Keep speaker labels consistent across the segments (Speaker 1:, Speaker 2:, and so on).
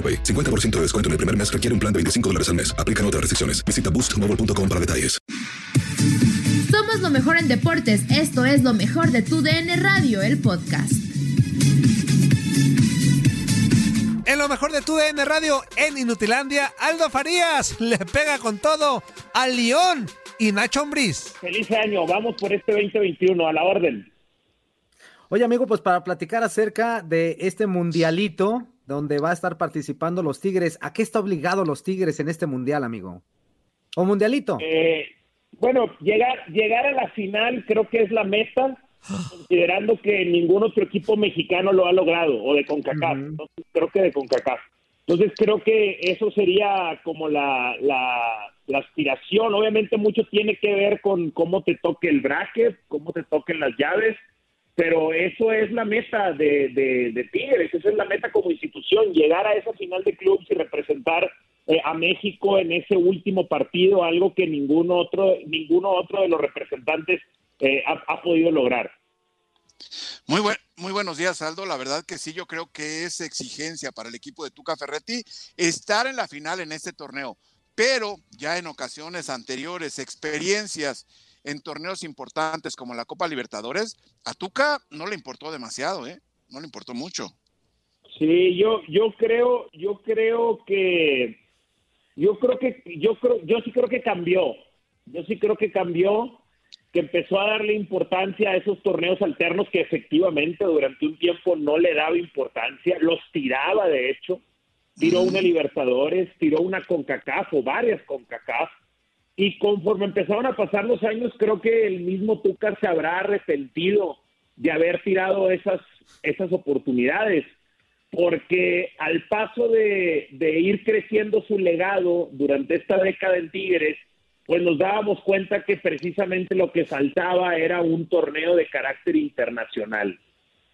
Speaker 1: AroPay. 50% de descuento en el primer mes requiere un plan de 25 dólares al mes. Aplican otras restricciones. Visita boostmobile.com para detalles.
Speaker 2: Somos lo mejor en deportes. Esto es lo mejor de tu DN Radio, el podcast.
Speaker 3: En lo mejor de tu DN Radio, en Inutilandia, Aldo Farías le pega con todo al León y Nacho Ambriz.
Speaker 4: Feliz año, vamos por este 2021, a la orden.
Speaker 5: Oye, amigo, pues para platicar acerca de este mundialito donde va a estar participando los Tigres, ¿a qué está obligado los Tigres en este mundial, amigo? ¿O mundialito?
Speaker 4: Eh, bueno, llegar, llegar a la final creo que es la meta, considerando que ningún otro equipo mexicano lo ha logrado, o de CONCACAF. Entonces, creo que de CONCACAF. Entonces creo que eso sería como la, la, la aspiración. Obviamente mucho tiene que ver con cómo te toque el bracket, cómo te toquen las llaves, pero eso es la meta de, de, Tigres, esa es la meta como institución, llegar a esa final de clubes y representar eh, a México en ese último partido, algo que ningún otro, ninguno otro de los representantes eh, ha, ha podido lograr.
Speaker 6: Muy, buen, muy buenos días, Aldo. La verdad que sí, yo creo que es exigencia para el equipo de Tuca Ferretti estar en la final en este torneo, pero ya en ocasiones anteriores, experiencias en torneos importantes como la Copa Libertadores, a Tuca no le importó demasiado, ¿eh? No le importó mucho.
Speaker 4: Sí, yo, yo creo, yo creo que, yo creo que, yo creo, yo sí creo que cambió. Yo sí creo que cambió, que empezó a darle importancia a esos torneos alternos que efectivamente durante un tiempo no le daba importancia, los tiraba de hecho, tiró una Libertadores, tiró una CONCACAF o varias CONCACAF, y conforme empezaron a pasar los años, creo que el mismo Tuca se habrá arrepentido de haber tirado esas, esas oportunidades, porque al paso de, de ir creciendo su legado durante esta década en Tigres, pues nos dábamos cuenta que precisamente lo que faltaba era un torneo de carácter internacional.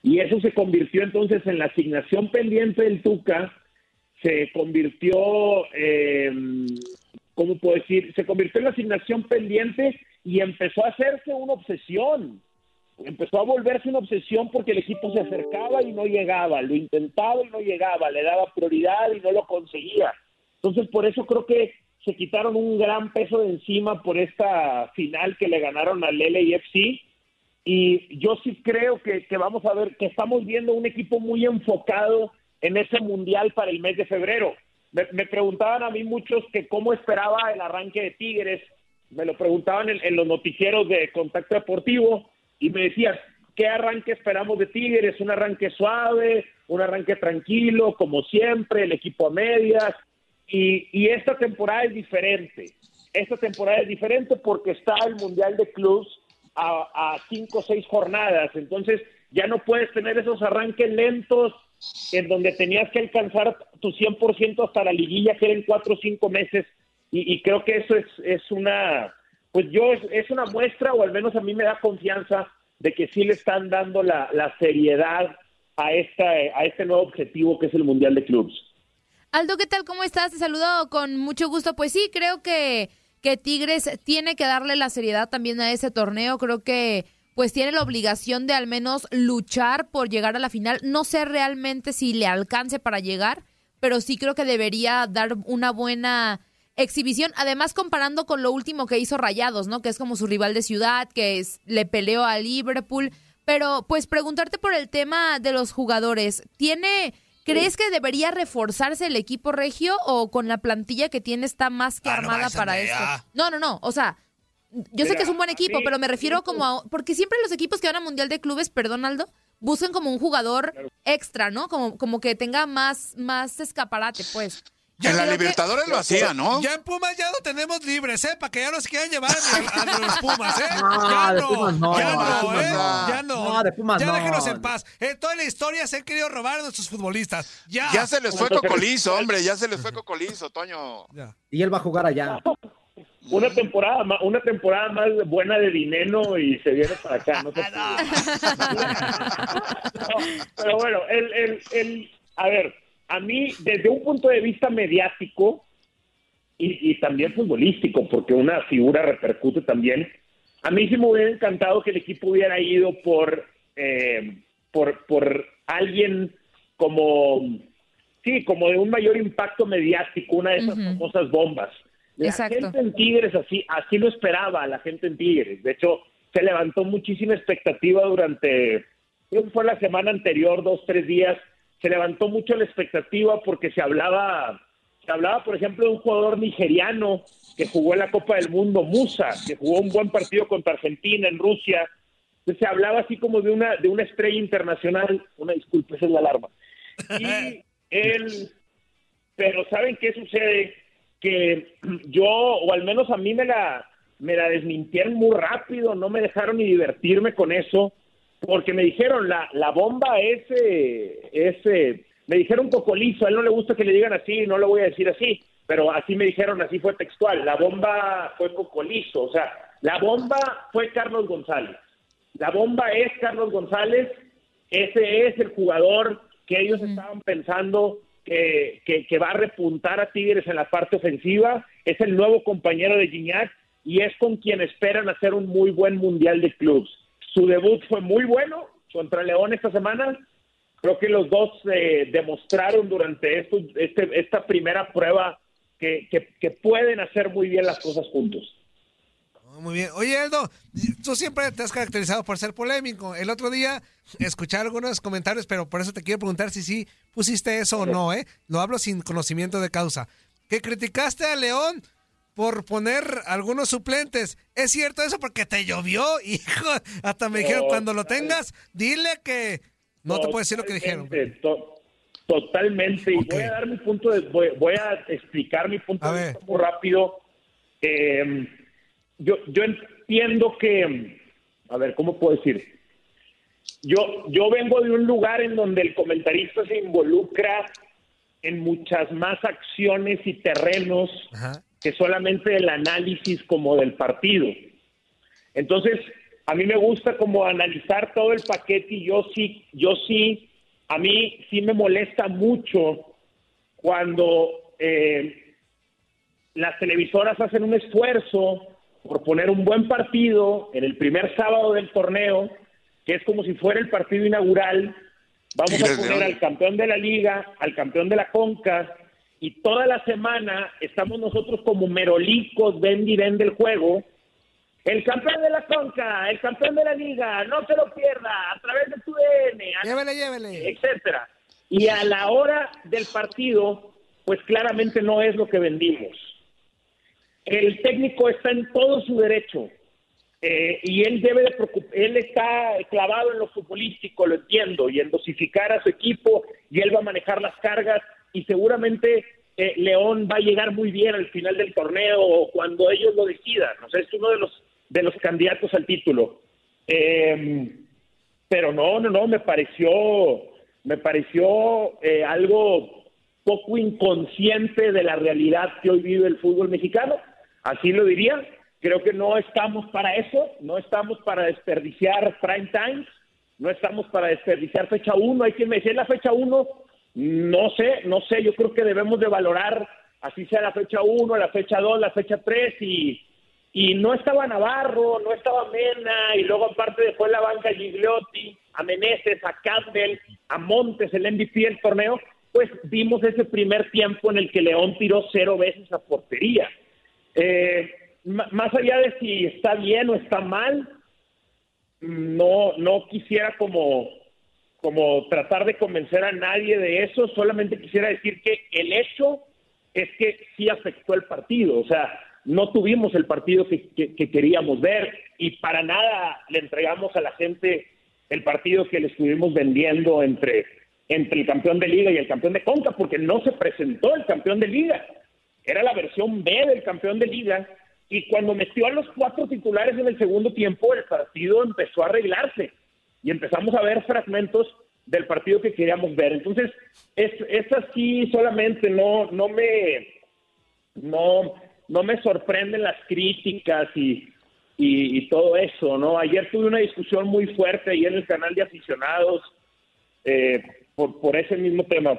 Speaker 4: Y eso se convirtió entonces en la asignación pendiente del Tuca, se convirtió, eh, ¿cómo puedo decir? Se convirtió en la asignación pendiente y empezó a hacerse una obsesión. Empezó a volverse una obsesión porque el equipo se acercaba y no llegaba, lo intentaba y no llegaba, le daba prioridad y no lo conseguía. Entonces, por eso creo que se quitaron un gran peso de encima por esta final que le ganaron al LAFC. Y yo sí creo que, que vamos a ver, que estamos viendo un equipo muy enfocado en ese mundial para el mes de febrero. Me, preguntaban a mí muchos que cómo esperaba el arranque de Tigres. Me lo preguntaban en, en los noticieros de Contacto Deportivo y me decían, ¿qué arranque esperamos de Tigres? ¿Un arranque suave? ¿Un arranque tranquilo? Como siempre, el equipo a medias. Y, y, esta temporada es diferente. Esta temporada es diferente porque está el Mundial de Clubs a, a cinco o seis jornadas. Entonces ya no puedes tener esos arranques lentos en donde tenías que alcanzar tu 100% hasta la liguilla, que eran cuatro o cinco meses. Y, y creo que eso es, es una, pues yo, es, es una muestra, o al menos a mí me da confianza de que sí le están dando la, la seriedad a, esta, a este nuevo objetivo que es el Mundial de Clubs.
Speaker 7: Aldo, ¿qué tal? ¿Cómo estás? Te saludo con mucho gusto. Pues sí, creo que, que Tigres tiene que darle la seriedad también a ese torneo. Creo que pues tiene la obligación de al menos luchar por llegar a la final. No sé realmente si le alcance para llegar, pero sí creo que debería dar una buena exhibición. Además, comparando con lo último que hizo Rayados, ¿no? Que es como su rival de ciudad, que es, le peleó a Liverpool. Pero pues preguntarte por el tema de los jugadores. ¿Tiene ¿Crees que debería reforzarse el equipo regio o con la plantilla que tiene está más que
Speaker 3: Ah,
Speaker 7: armada para esto? No, no, no. O sea, yo sé que es un buen equipo,
Speaker 4: mí-
Speaker 7: pero me refiero como a. Porque siempre los equipos que van a Mundial de Clubes, perdón, Aldo, buscan como un jugador extra, ¿no? Como, como que tenga más, más escaparate, pues. Yo
Speaker 6: En la
Speaker 7: que-
Speaker 6: Libertadores lo hacía, ¿no?
Speaker 3: Ya en Pumas ya lo tenemos libres, ¿eh? Para que ya nos quieran llevar a, a los Pumas, ¿eh?
Speaker 5: No,
Speaker 3: ya
Speaker 5: de
Speaker 3: no,
Speaker 5: Pumas no,
Speaker 3: ya no, ¿eh?
Speaker 6: no.
Speaker 3: Ya no.
Speaker 5: No, de Pumas
Speaker 3: ya
Speaker 5: no.
Speaker 3: déjenos en paz. En toda la historia se han querido robar a nuestros futbolistas. Ya.
Speaker 6: Ya se les fue cocolizo, hombre, ya se les fue cocolizo, Toño.
Speaker 3: Ya.
Speaker 5: Y él va a jugar allá.
Speaker 4: Una temporada más, una temporada más buena de dinero y se viene para acá. No, se No, pero bueno, el, el, el, a ver, a mí, desde un punto de vista mediático y, y también futbolístico, porque una figura repercute también, a mí sí me hubiera encantado que el equipo hubiera ido por, eh, por, por alguien como, sí, como de un mayor impacto mediático, una de esas famosas bombas. La
Speaker 7: Exacto.
Speaker 4: gente en Tigres así, así lo esperaba la gente en Tigres. De hecho, se levantó muchísima expectativa durante, creo que fue la semana anterior, dos, tres días, se levantó mucho la expectativa porque se hablaba, se hablaba, por ejemplo, de un jugador nigeriano que jugó en la Copa del Mundo, Musa, que jugó un buen partido contra Argentina en Rusia. Entonces, se hablaba así como de una, de una estrella internacional. Una disculpa, esa es la alarma. Y él, pero ¿saben qué sucede? Que yo, o al menos a mí me la, me la desmintieron muy rápido, no me dejaron ni divertirme con eso, porque me dijeron, la, la bomba ese, ese, me dijeron cocolizo, a él no le gusta que le digan así, no lo voy a decir así, pero así me dijeron, así fue textual, la bomba fue cocolizo, o sea, la bomba fue Carlos González, la bomba es Carlos González, ese es el jugador que ellos estaban pensando que, va a repuntar a Tigres en la parte ofensiva, es el nuevo compañero de Gignac y es con quien esperan hacer un muy buen mundial de clubs. Su debut fue muy bueno contra León esta semana. Creo que los dos eh, demostraron durante este, esta primera prueba que pueden hacer muy bien las cosas juntos.
Speaker 3: Muy bien. Oye, Aldo, tú siempre te has caracterizado por ser polémico. El otro día escuché algunos comentarios, pero por eso te quiero preguntar si sí pusiste eso o no, ¿eh? Lo hablo sin conocimiento de causa. Que criticaste a León por poner algunos suplentes. ¿Es cierto eso? Porque te llovió, hijo. Hasta me dijeron, cuando lo tengas, dile que... No te puedo decir lo que dijeron.
Speaker 4: Totalmente, to- totalmente. Y voy a dar mi punto de, voy, voy a explicar mi punto
Speaker 3: A
Speaker 4: de vista muy rápido. Eh, yo, yo entiendo que, a ver, ¿cómo puedo decir? Yo, yo vengo de un lugar en donde el comentarista se involucra en muchas más acciones y terrenos
Speaker 3: Ajá.
Speaker 4: que solamente el análisis como del partido. Entonces, a mí me gusta como analizar todo el paquete y yo sí, yo sí, a mí sí me molesta mucho cuando eh, las televisoras hacen un esfuerzo por poner un buen partido en el primer sábado del torneo, que es como si fuera el partido inaugural. Vamos a poner al campeón de la liga, al campeón de la Conca, y toda la semana estamos nosotros como merolicos, ven y ven del juego. El campeón de la Conca, el campeón de la liga, no se lo pierda, a través de tu DN,
Speaker 3: Llévele, llévele.
Speaker 4: etcétera. Y a la hora del partido, pues claramente no es lo que vendimos. El técnico está en todo su derecho eh, y él debe de él está clavado en lo futbolístico, lo entiendo, y en dosificar a su equipo y él va a manejar las cargas y seguramente eh, León va a llegar muy bien al final del torneo o cuando ellos lo decidan. O sea, es uno de los de los candidatos al título. Eh, pero no, no, no, me pareció, me pareció eh, algo poco inconsciente de la realidad que hoy vive el fútbol mexicano, así lo diría. Creo que no estamos para eso, no estamos para desperdiciar prime time, no estamos para desperdiciar fecha 1. Hay quien me decía la fecha 1, no sé, no sé, yo creo que debemos de valorar así sea la fecha 1, la fecha 2, la fecha 3 y, y no estaba Navarro, no estaba Mena y luego aparte después la banca Gigliotti, a Meneses, a Campbell, a Montes, el MVP del torneo, pues vimos ese primer tiempo en el que León tiró cero veces a portería. Eh, más allá de si está bien o está mal, no, no quisiera como, como tratar de convencer a nadie de eso, solamente quisiera decir que el hecho es que sí afectó el partido, o sea, no tuvimos el partido que, queríamos ver y para nada le entregamos a la gente el partido que le estuvimos vendiendo entre, entre el campeón de liga y el campeón de Conca, porque no se presentó el campeón de liga, era la versión B del campeón de liga y cuando metió a los cuatro titulares en el segundo tiempo, el partido empezó a arreglarse y empezamos a ver fragmentos del partido que queríamos ver. Entonces, es, es así solamente, no, no me, no, no me sorprenden las críticas y, y, todo eso, ¿no? Ayer tuve una discusión muy fuerte ahí en el canal de aficionados eh, por, por ese mismo tema.